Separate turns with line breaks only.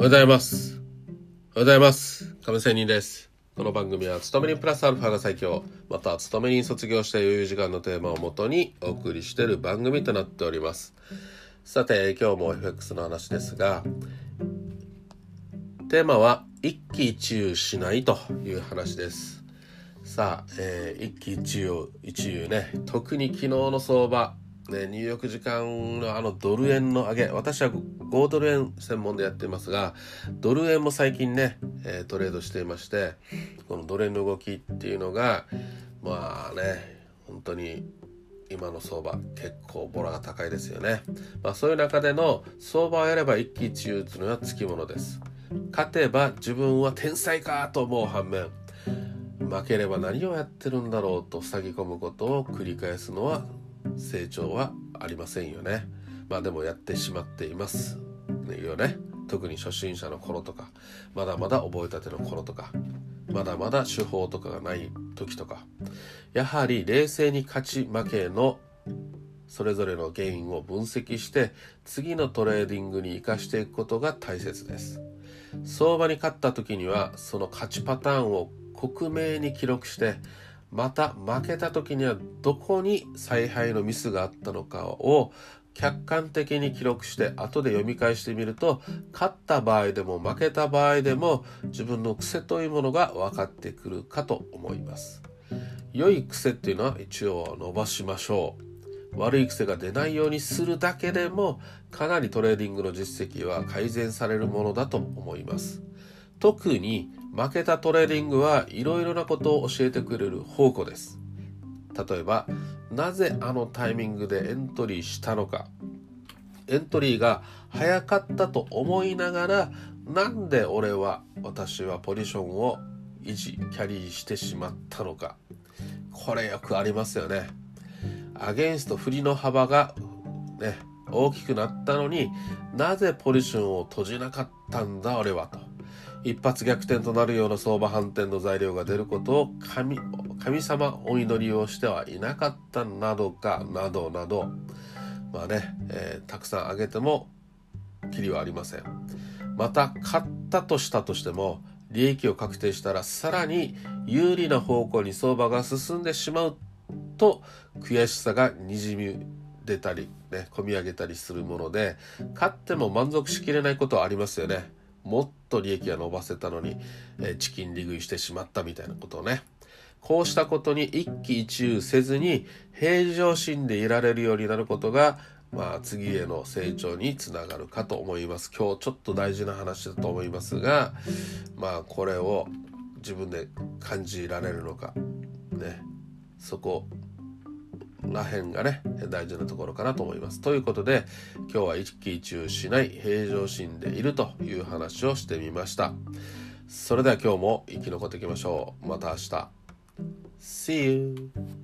おはようございます。おはようございます。亀仙人です。この番組は、勤め人プラスアルファが最強、また、勤め人卒業した余裕時間のテーマをもとにお送りしている番組となっております。さて、今日も FX の話ですが、テーマは、一喜一憂しないという話です。さあ、えー一喜一憂、一憂ね、特に昨日の相場、ね、入浴時間のあのドル円の上げ。私は5ドル円専門でやっていますがドル円も最近ね、えートレードしていましてこのドル円の動きっていうのがまあね本当に今の相場結構ボラが高いですよね、まあ、そういう中での相場をやれば一喜一憂というのはつきものです。勝てば自分は天才かと思う反面負ければ何をやってるんだろうと塞ぎ込むことを繰り返すのは成長はありませんよね。まあでもやってしまっています。よね。特に初心者の頃とかまだまだ覚えたての頃とかまだまだ手法とかがない時とかやはり冷静に勝ち負けのそれぞれの原因を分析して次のトレーディングに生かしていくことが大切です。相場に勝った時にはその勝ちパターンを克明に記録してまた負けた時にはどこに采配のミスがあったのかを客観的に記録して後で読み返してみると勝った場合でも負けた場合でも自分の癖というものが分かってくるかと思います。良い癖っていうのは一応伸ばしましょう。悪い癖が出ないようにするだけでもかなりトレーディングの実績は改善されるものだと思います。特に負けたトレーディングはいろいろなことを教えてくれる宝庫です。例えばなぜあのタイミングでエントリーしたのか。エントリーが早かったと思いながらなんで俺は私はポジションを維持キャリーしてしまったのか。これよくありますよね。アゲンスト振りの幅がね大きくなったのになぜポジションを閉じなかったんだ俺はと。一発逆転となるような相場反転の材料が出ることを神神様お祈りをしてはいなかったなどかなどなど。まあね、えーたくさん挙げてもきりはありません。また買ったとしたとしても利益を確定したらさらに有利な方向に相場が進んでしまうと悔しさがにじみ出たりね込み上げたりするもので勝っても満足しきれないことはありますよね。もっと利益が伸ばせたのに、えチキン利食いしてしまったみたいなことをね。こうしたことに一喜一憂せずに平常心でいられるようになることがまあ次への成長につながるかと思います。今日ちょっと大事な話だと思いますがまあこれを自分で感じられるのか。ね。そこら辺がね大事なところかなと思います。ということで今日は一喜一憂しない平常心でいるという話をしてみました。それでは今日も生き残っていきましょう。また明日。See you!